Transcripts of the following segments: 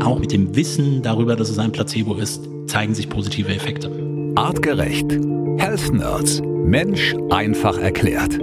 auch mit dem Wissen darüber, dass es ein Placebo ist, zeigen sich positive Effekte. Artgerecht. Health Nerds. Mensch einfach erklärt.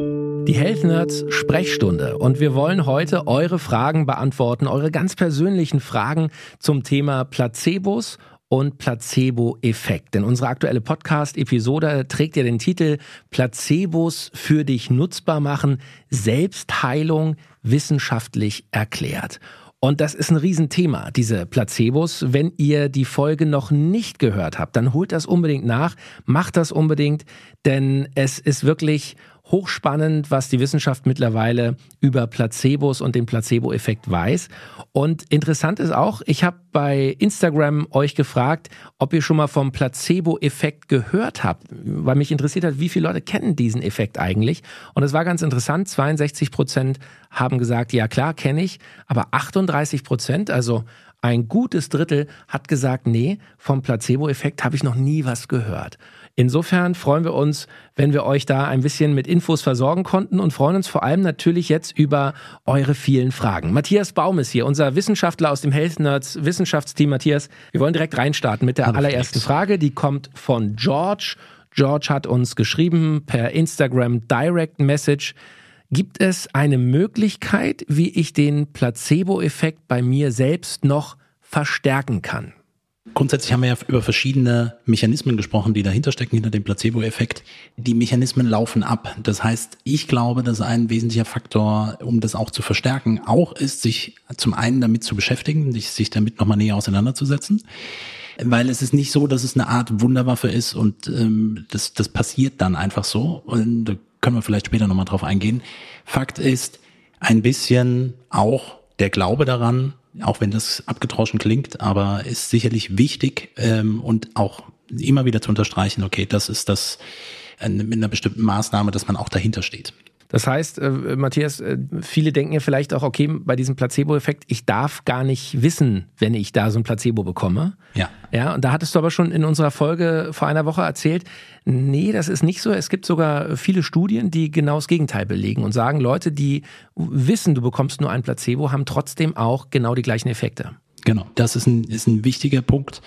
Die Health Nerds Sprechstunde und wir wollen heute eure Fragen beantworten, eure ganz persönlichen Fragen zum Thema Placebos und Placebo-Effekt. Denn unsere aktuelle Podcast-Episode trägt ja den Titel Placebos für dich nutzbar machen, Selbstheilung wissenschaftlich erklärt. Und das ist ein Riesenthema, diese Placebos. Wenn ihr die Folge noch nicht gehört habt, dann holt das unbedingt nach, macht das unbedingt, denn es ist wirklich hochspannend, was die Wissenschaft mittlerweile über Placebos und den Placebo-Effekt weiß. Und interessant ist auch, ich habe bei Instagram euch gefragt, ob ihr schon mal vom Placebo-Effekt gehört habt, weil mich interessiert hat, wie viele Leute kennen diesen Effekt eigentlich. Und es war ganz interessant, 62 Prozent haben gesagt, ja klar, kenne ich, aber 38 Prozent, also ein gutes Drittel, hat gesagt, nee, vom Placebo-Effekt habe ich noch nie was gehört. Insofern freuen wir uns, wenn wir euch da ein bisschen mit Infos versorgen konnten und freuen uns vor allem natürlich jetzt über eure vielen Fragen. Matthias Baum ist hier, unser Wissenschaftler aus dem Health Nerds Wissenschaftsteam. Matthias, wir wollen direkt reinstarten mit der Hallo allerersten Frage. Die kommt von George. George hat uns geschrieben per Instagram Direct Message. Gibt es eine Möglichkeit, wie ich den Placebo-Effekt bei mir selbst noch verstärken kann? Grundsätzlich haben wir ja über verschiedene Mechanismen gesprochen, die dahinter stecken, hinter dem Placebo-Effekt. Die Mechanismen laufen ab. Das heißt, ich glaube, dass ein wesentlicher Faktor, um das auch zu verstärken, auch ist, sich zum einen damit zu beschäftigen, sich damit nochmal näher auseinanderzusetzen. Weil es ist nicht so, dass es eine Art Wunderwaffe ist und ähm, das, das passiert dann einfach so. Und können wir vielleicht später nochmal drauf eingehen. Fakt ist, ein bisschen auch der Glaube daran, auch wenn das abgedroschen klingt, aber ist sicherlich wichtig ähm, und auch immer wieder zu unterstreichen, okay, das ist das äh, mit einer bestimmten Maßnahme, dass man auch dahinter steht. Das heißt, äh, Matthias, äh, viele denken ja vielleicht auch, okay, bei diesem Placebo-Effekt, ich darf gar nicht wissen, wenn ich da so ein Placebo bekomme. Ja. Ja, und da hattest du aber schon in unserer Folge vor einer Woche erzählt, nee, das ist nicht so. Es gibt sogar viele Studien, die genau das Gegenteil belegen und sagen, Leute, die wissen, du bekommst nur ein Placebo, haben trotzdem auch genau die gleichen Effekte. Genau, das ist ein, ist ein wichtiger Punkt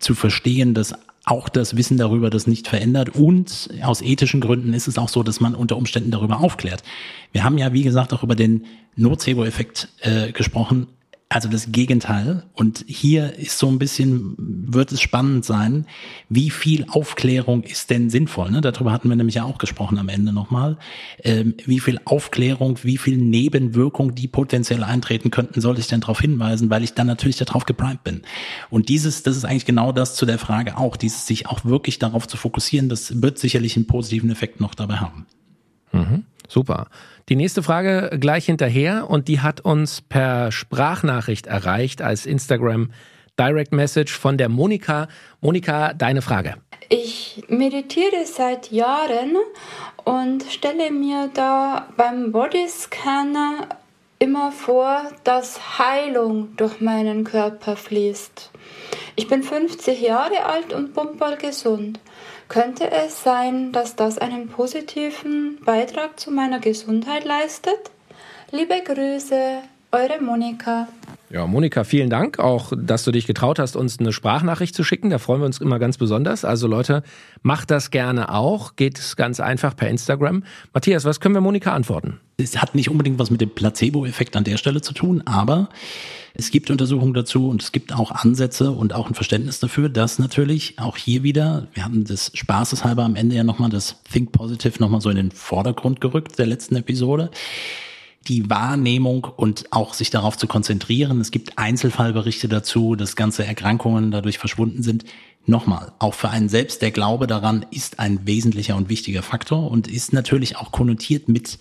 zu verstehen, dass auch das Wissen darüber das nicht verändert. Und aus ethischen Gründen ist es auch so, dass man unter Umständen darüber aufklärt. Wir haben ja, wie gesagt, auch über den Nocebo-Effekt äh, gesprochen. Also das Gegenteil. Und hier ist so ein bisschen, wird es spannend sein, wie viel Aufklärung ist denn sinnvoll? Ne? Darüber hatten wir nämlich ja auch gesprochen am Ende nochmal. Ähm, wie viel Aufklärung, wie viel Nebenwirkung, die potenziell eintreten könnten, soll ich denn darauf hinweisen, weil ich dann natürlich darauf geprimed bin. Und dieses, das ist eigentlich genau das zu der Frage auch, dieses sich auch wirklich darauf zu fokussieren, das wird sicherlich einen positiven Effekt noch dabei haben. Mhm. Super. Die nächste Frage gleich hinterher und die hat uns per Sprachnachricht erreicht als Instagram Direct Message von der Monika. Monika, deine Frage. Ich meditiere seit Jahren und stelle mir da beim Bodyscanner immer vor, dass Heilung durch meinen Körper fließt. Ich bin 50 Jahre alt und pumperl gesund. Könnte es sein, dass das einen positiven Beitrag zu meiner Gesundheit leistet? Liebe Grüße, eure Monika. Ja, Monika, vielen Dank auch, dass du dich getraut hast, uns eine Sprachnachricht zu schicken. Da freuen wir uns immer ganz besonders. Also Leute, macht das gerne auch. Geht es ganz einfach per Instagram. Matthias, was können wir Monika antworten? Es hat nicht unbedingt was mit dem Placebo-Effekt an der Stelle zu tun, aber es gibt Untersuchungen dazu und es gibt auch Ansätze und auch ein Verständnis dafür, dass natürlich auch hier wieder, wir haben das spaßeshalber am Ende ja nochmal das Think Positive nochmal so in den Vordergrund gerückt der letzten Episode die Wahrnehmung und auch sich darauf zu konzentrieren. Es gibt Einzelfallberichte dazu, dass ganze Erkrankungen dadurch verschwunden sind. Nochmal, auch für einen selbst, der Glaube daran ist ein wesentlicher und wichtiger Faktor und ist natürlich auch konnotiert mit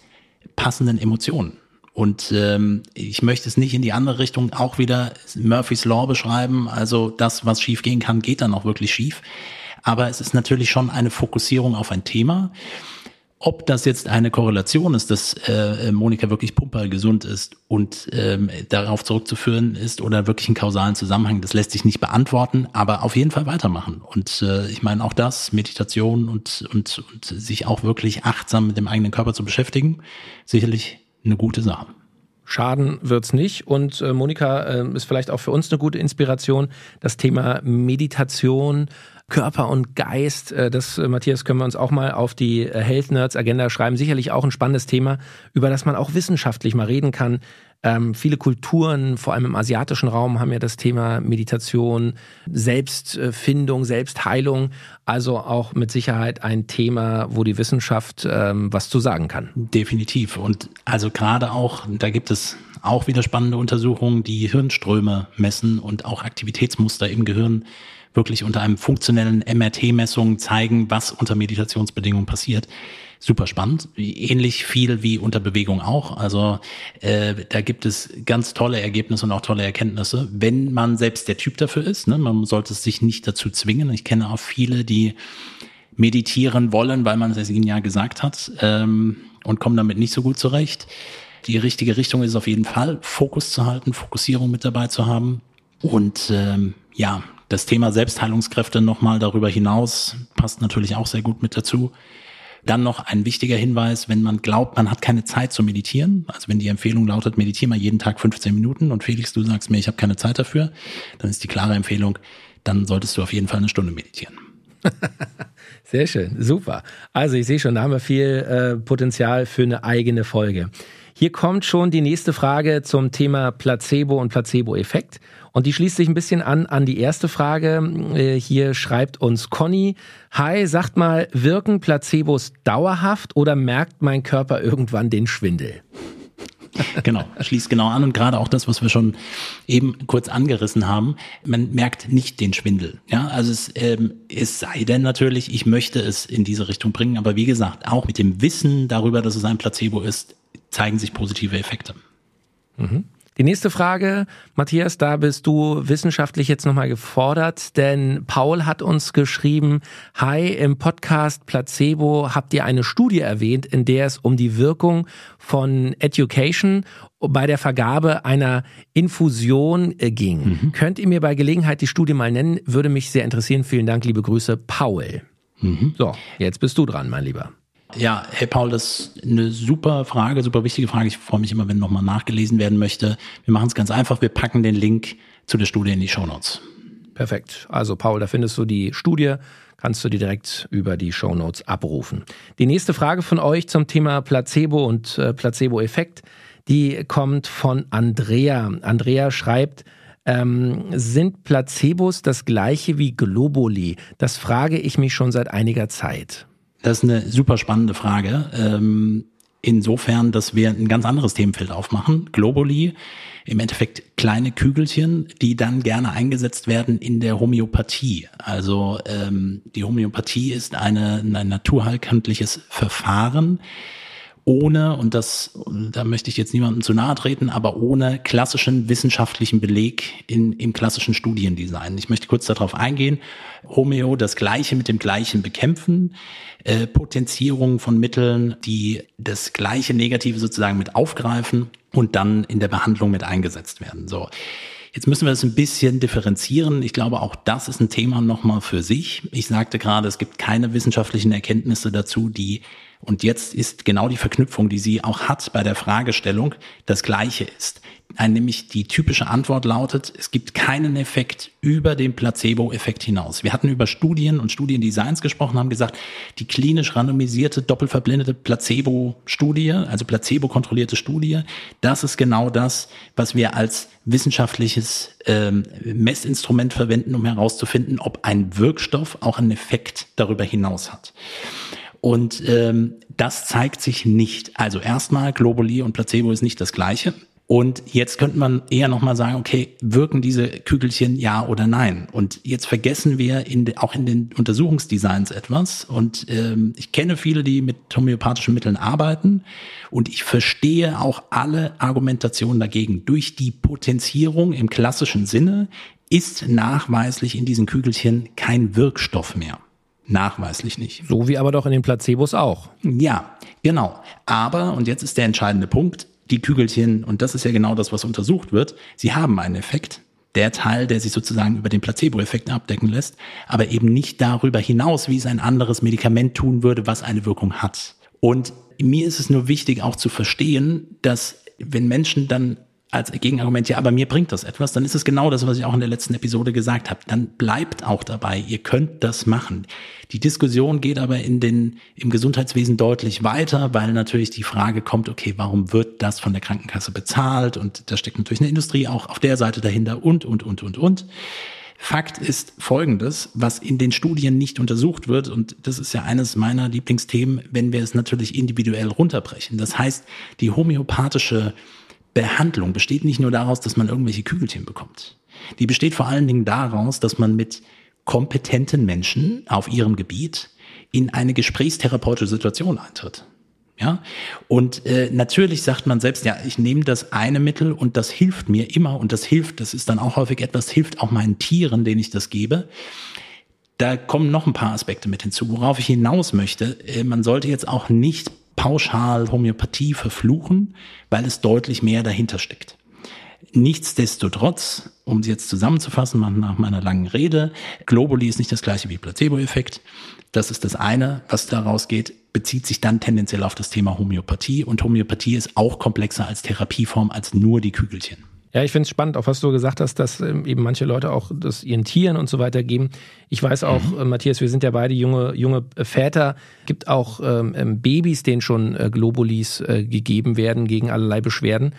passenden Emotionen. Und ähm, ich möchte es nicht in die andere Richtung auch wieder Murphys Law beschreiben. Also das, was schief gehen kann, geht dann auch wirklich schief. Aber es ist natürlich schon eine Fokussierung auf ein Thema. Ob das jetzt eine Korrelation ist, dass äh, Monika wirklich pumper gesund ist und ähm, darauf zurückzuführen ist oder wirklich einen kausalen Zusammenhang, das lässt sich nicht beantworten, aber auf jeden Fall weitermachen. Und äh, ich meine auch das, Meditation und, und, und sich auch wirklich achtsam mit dem eigenen Körper zu beschäftigen, sicherlich eine gute Sache. Schaden wird's nicht. Und äh, Monika äh, ist vielleicht auch für uns eine gute Inspiration. Das Thema Meditation, Körper und Geist, äh, das, äh, Matthias, können wir uns auch mal auf die äh, Health Nerds Agenda schreiben. Sicherlich auch ein spannendes Thema, über das man auch wissenschaftlich mal reden kann. Ähm, viele Kulturen, vor allem im asiatischen Raum, haben ja das Thema Meditation, Selbstfindung, Selbstheilung. Also auch mit Sicherheit ein Thema, wo die Wissenschaft ähm, was zu sagen kann. Definitiv. Und also gerade auch, da gibt es auch wieder spannende Untersuchungen, die Hirnströme messen und auch Aktivitätsmuster im Gehirn wirklich unter einem funktionellen MRT-Messung zeigen, was unter Meditationsbedingungen passiert super spannend. Ähnlich viel wie unter Bewegung auch. Also äh, da gibt es ganz tolle Ergebnisse und auch tolle Erkenntnisse, wenn man selbst der Typ dafür ist. Ne? Man sollte sich nicht dazu zwingen. Ich kenne auch viele, die meditieren wollen, weil man es ihnen ja gesagt hat ähm, und kommen damit nicht so gut zurecht. Die richtige Richtung ist auf jeden Fall, Fokus zu halten, Fokussierung mit dabei zu haben. Und ähm, ja, das Thema Selbstheilungskräfte nochmal darüber hinaus passt natürlich auch sehr gut mit dazu. Dann noch ein wichtiger Hinweis, wenn man glaubt, man hat keine Zeit zu meditieren, also wenn die Empfehlung lautet, meditiere mal jeden Tag 15 Minuten und Felix, du sagst mir, ich habe keine Zeit dafür, dann ist die klare Empfehlung, dann solltest du auf jeden Fall eine Stunde meditieren. Sehr schön, super. Also ich sehe schon, da haben wir viel äh, Potenzial für eine eigene Folge. Hier kommt schon die nächste Frage zum Thema Placebo und Placebo-Effekt. Und die schließt sich ein bisschen an an die erste Frage. Äh, hier schreibt uns Conny, Hi, sagt mal, wirken Placebos dauerhaft oder merkt mein Körper irgendwann den Schwindel? genau, schließt genau an und gerade auch das, was wir schon eben kurz angerissen haben, man merkt nicht den Schwindel. Ja, also es, ähm, es sei denn natürlich, ich möchte es in diese Richtung bringen, aber wie gesagt, auch mit dem Wissen darüber, dass es ein Placebo ist, zeigen sich positive Effekte. Mhm. Die nächste Frage, Matthias, da bist du wissenschaftlich jetzt nochmal gefordert, denn Paul hat uns geschrieben, hi, im Podcast Placebo habt ihr eine Studie erwähnt, in der es um die Wirkung von Education bei der Vergabe einer Infusion äh, ging. Mhm. Könnt ihr mir bei Gelegenheit die Studie mal nennen? Würde mich sehr interessieren. Vielen Dank, liebe Grüße, Paul. Mhm. So, jetzt bist du dran, mein Lieber. Ja, hey Paul, das ist eine super Frage, super wichtige Frage. Ich freue mich immer, wenn nochmal nachgelesen werden möchte. Wir machen es ganz einfach. Wir packen den Link zu der Studie in die Show Notes. Perfekt. Also Paul, da findest du die Studie, kannst du die direkt über die Show Notes abrufen. Die nächste Frage von euch zum Thema Placebo und äh, Placebo-Effekt, die kommt von Andrea. Andrea schreibt, ähm, sind Placebos das gleiche wie Globuli? Das frage ich mich schon seit einiger Zeit. Das ist eine super spannende Frage. Ähm, insofern, dass wir ein ganz anderes Themenfeld aufmachen. Globally, im Endeffekt kleine Kügelchen, die dann gerne eingesetzt werden in der Homöopathie. Also ähm, die Homöopathie ist eine, ein naturheilkundliches Verfahren, ohne, und das, da möchte ich jetzt niemandem zu nahe treten, aber ohne klassischen wissenschaftlichen Beleg in, im klassischen Studiendesign. Ich möchte kurz darauf eingehen. Homeo, das Gleiche mit dem Gleichen bekämpfen, äh, Potenzierung von Mitteln, die das gleiche Negative sozusagen mit aufgreifen und dann in der Behandlung mit eingesetzt werden. So. Jetzt müssen wir das ein bisschen differenzieren. Ich glaube, auch das ist ein Thema nochmal für sich. Ich sagte gerade, es gibt keine wissenschaftlichen Erkenntnisse dazu, die und jetzt ist genau die Verknüpfung, die sie auch hat bei der Fragestellung, das gleiche ist. Nämlich die typische Antwort lautet, es gibt keinen Effekt über den Placebo-Effekt hinaus. Wir hatten über Studien und Studiendesigns gesprochen, haben gesagt, die klinisch randomisierte, doppelverblindete Placebo-Studie, also placebo-kontrollierte Studie, das ist genau das, was wir als wissenschaftliches ähm, Messinstrument verwenden, um herauszufinden, ob ein Wirkstoff auch einen Effekt darüber hinaus hat. Und ähm, das zeigt sich nicht. Also erstmal, Globuli und Placebo ist nicht das gleiche. Und jetzt könnte man eher nochmal sagen, okay, wirken diese Kügelchen ja oder nein? Und jetzt vergessen wir in de, auch in den Untersuchungsdesigns etwas. Und ähm, ich kenne viele, die mit homöopathischen Mitteln arbeiten. Und ich verstehe auch alle Argumentationen dagegen. Durch die Potenzierung im klassischen Sinne ist nachweislich in diesen Kügelchen kein Wirkstoff mehr. Nachweislich nicht. So wie aber doch in den Placebos auch. Ja, genau. Aber, und jetzt ist der entscheidende Punkt, die Kügelchen, und das ist ja genau das, was untersucht wird, sie haben einen Effekt. Der Teil, der sich sozusagen über den Placebo-Effekt abdecken lässt, aber eben nicht darüber hinaus, wie es ein anderes Medikament tun würde, was eine Wirkung hat. Und mir ist es nur wichtig auch zu verstehen, dass wenn Menschen dann als Gegenargument, ja, aber mir bringt das etwas, dann ist es genau das, was ich auch in der letzten Episode gesagt habe. Dann bleibt auch dabei, ihr könnt das machen. Die Diskussion geht aber in den, im Gesundheitswesen deutlich weiter, weil natürlich die Frage kommt, okay, warum wird das von der Krankenkasse bezahlt? Und da steckt natürlich eine Industrie auch auf der Seite dahinter und, und, und, und, und. Fakt ist folgendes, was in den Studien nicht untersucht wird, und das ist ja eines meiner Lieblingsthemen, wenn wir es natürlich individuell runterbrechen. Das heißt, die homöopathische Behandlung besteht nicht nur daraus, dass man irgendwelche Kügelchen bekommt. Die besteht vor allen Dingen daraus, dass man mit kompetenten Menschen auf ihrem Gebiet in eine gesprächstherapeutische Situation eintritt. Ja, und äh, natürlich sagt man selbst, ja, ich nehme das eine Mittel und das hilft mir immer und das hilft, das ist dann auch häufig etwas, hilft auch meinen Tieren, denen ich das gebe. Da kommen noch ein paar Aspekte mit hinzu, worauf ich hinaus möchte. Äh, man sollte jetzt auch nicht pauschal Homöopathie verfluchen, weil es deutlich mehr dahinter steckt. Nichtsdestotrotz, um es jetzt zusammenzufassen, nach meiner langen Rede, Globuli ist nicht das gleiche wie Placebo-Effekt. Das ist das eine, was daraus geht, bezieht sich dann tendenziell auf das Thema Homöopathie. Und Homöopathie ist auch komplexer als Therapieform als nur die Kügelchen. Ja, ich finde es spannend, auch was du gesagt hast, dass ähm, eben manche Leute auch das ihren Tieren und so weiter geben. Ich weiß auch, mhm. äh, Matthias, wir sind ja beide junge, junge Väter. Gibt auch ähm, ähm, Babys, denen schon äh, Globulis äh, gegeben werden gegen allerlei Beschwerden.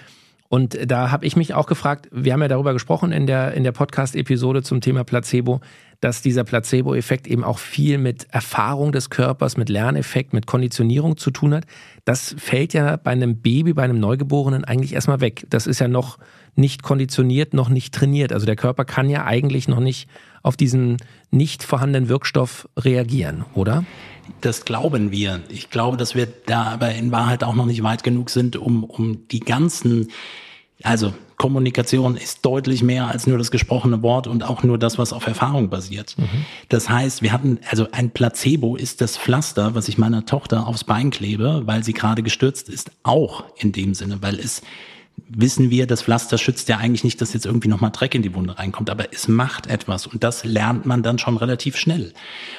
Und da habe ich mich auch gefragt, wir haben ja darüber gesprochen in der, in der Podcast-Episode zum Thema Placebo, dass dieser Placebo-Effekt eben auch viel mit Erfahrung des Körpers, mit Lerneffekt, mit Konditionierung zu tun hat. Das fällt ja bei einem Baby, bei einem Neugeborenen eigentlich erstmal weg. Das ist ja noch nicht konditioniert, noch nicht trainiert. Also der Körper kann ja eigentlich noch nicht auf diesen nicht vorhandenen Wirkstoff reagieren, oder? Das glauben wir. Ich glaube, dass wir da aber in Wahrheit auch noch nicht weit genug sind, um, um die ganzen, also Kommunikation ist deutlich mehr als nur das gesprochene Wort und auch nur das, was auf Erfahrung basiert. Mhm. Das heißt, wir hatten, also ein Placebo ist das Pflaster, was ich meiner Tochter aufs Bein klebe, weil sie gerade gestürzt ist, auch in dem Sinne, weil es wissen wir, das Pflaster schützt ja eigentlich nicht, dass jetzt irgendwie nochmal Dreck in die Wunde reinkommt, aber es macht etwas und das lernt man dann schon relativ schnell.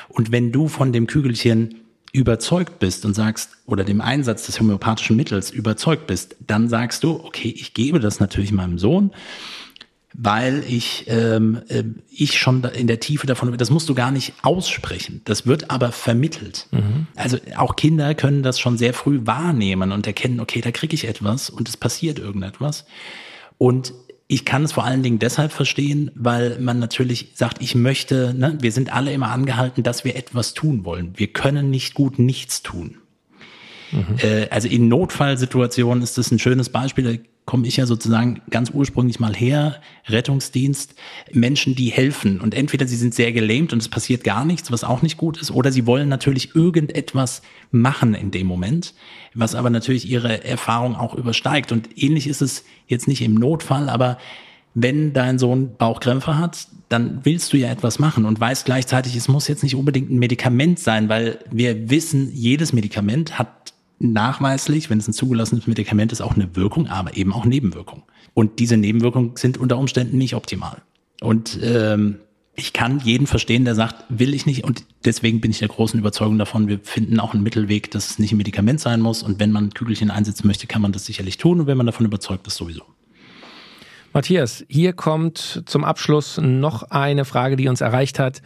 Und wenn du von dem Kügelchen überzeugt bist und sagst, oder dem Einsatz des homöopathischen Mittels überzeugt bist, dann sagst du, okay, ich gebe das natürlich meinem Sohn weil ich, ähm, äh, ich schon in der Tiefe davon, das musst du gar nicht aussprechen. Das wird aber vermittelt. Mhm. Also auch Kinder können das schon sehr früh wahrnehmen und erkennen, okay, da kriege ich etwas und es passiert irgendetwas. Und ich kann es vor allen Dingen deshalb verstehen, weil man natürlich sagt, ich möchte, ne, wir sind alle immer angehalten, dass wir etwas tun wollen. Wir können nicht gut nichts tun. Mhm. Äh, also in Notfallsituationen ist das ein schönes Beispiel komme ich ja sozusagen ganz ursprünglich mal her, Rettungsdienst, Menschen, die helfen. Und entweder sie sind sehr gelähmt und es passiert gar nichts, was auch nicht gut ist, oder sie wollen natürlich irgendetwas machen in dem Moment, was aber natürlich ihre Erfahrung auch übersteigt. Und ähnlich ist es jetzt nicht im Notfall, aber wenn dein Sohn Bauchkrämpfe hat, dann willst du ja etwas machen und weißt gleichzeitig, es muss jetzt nicht unbedingt ein Medikament sein, weil wir wissen, jedes Medikament hat nachweislich, wenn es ein zugelassenes Medikament ist, auch eine Wirkung, aber eben auch Nebenwirkungen. Und diese Nebenwirkungen sind unter Umständen nicht optimal. Und ähm, ich kann jeden verstehen, der sagt, will ich nicht. Und deswegen bin ich der großen Überzeugung davon, wir finden auch einen Mittelweg, dass es nicht ein Medikament sein muss. Und wenn man Kügelchen einsetzen möchte, kann man das sicherlich tun. Und wenn man davon überzeugt ist, sowieso. Matthias, hier kommt zum Abschluss noch eine Frage, die uns erreicht hat.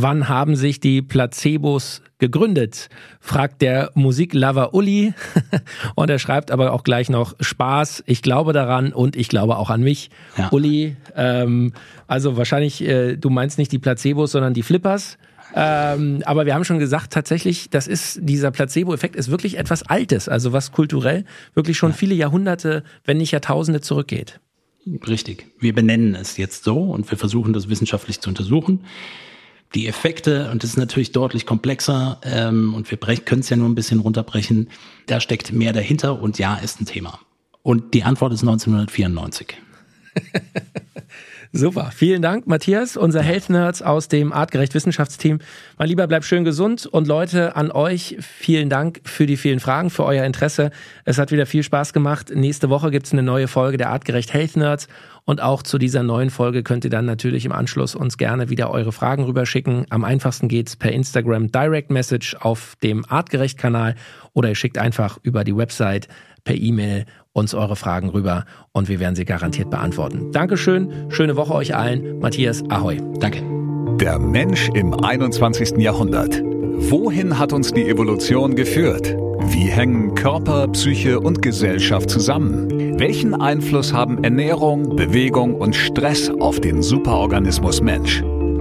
Wann haben sich die Placebos gegründet? fragt der Musiklover Uli. und er schreibt aber auch gleich noch Spaß, ich glaube daran und ich glaube auch an mich. Ja. Uli, ähm, also wahrscheinlich, äh, du meinst nicht die Placebos, sondern die Flippers. Ähm, aber wir haben schon gesagt, tatsächlich, das ist, dieser Placebo-Effekt ist wirklich etwas Altes, also was kulturell wirklich schon viele Jahrhunderte, wenn nicht Jahrtausende zurückgeht. Richtig. Wir benennen es jetzt so und wir versuchen das wissenschaftlich zu untersuchen die Effekte, und das ist natürlich deutlich komplexer, ähm, und wir können es ja nur ein bisschen runterbrechen, da steckt mehr dahinter und ja, ist ein Thema. Und die Antwort ist 1994. Super, vielen Dank, Matthias, unser Health Nerds aus dem Artgerecht Wissenschaftsteam. Mein Lieber, bleib schön gesund und Leute, an euch vielen Dank für die vielen Fragen, für euer Interesse. Es hat wieder viel Spaß gemacht. Nächste Woche gibt's eine neue Folge der Artgerecht Health Nerds Und auch zu dieser neuen Folge könnt ihr dann natürlich im Anschluss uns gerne wieder eure Fragen rüberschicken. Am einfachsten geht's per Instagram Direct Message auf dem Artgerecht-Kanal oder ihr schickt einfach über die Website per E-Mail uns eure Fragen rüber und wir werden sie garantiert beantworten. Dankeschön, schöne Woche euch allen. Matthias, ahoi. Danke. Der Mensch im 21. Jahrhundert. Wohin hat uns die Evolution geführt? Wie hängen Körper, Psyche und Gesellschaft zusammen? Welchen Einfluss haben Ernährung, Bewegung und Stress auf den Superorganismus Mensch?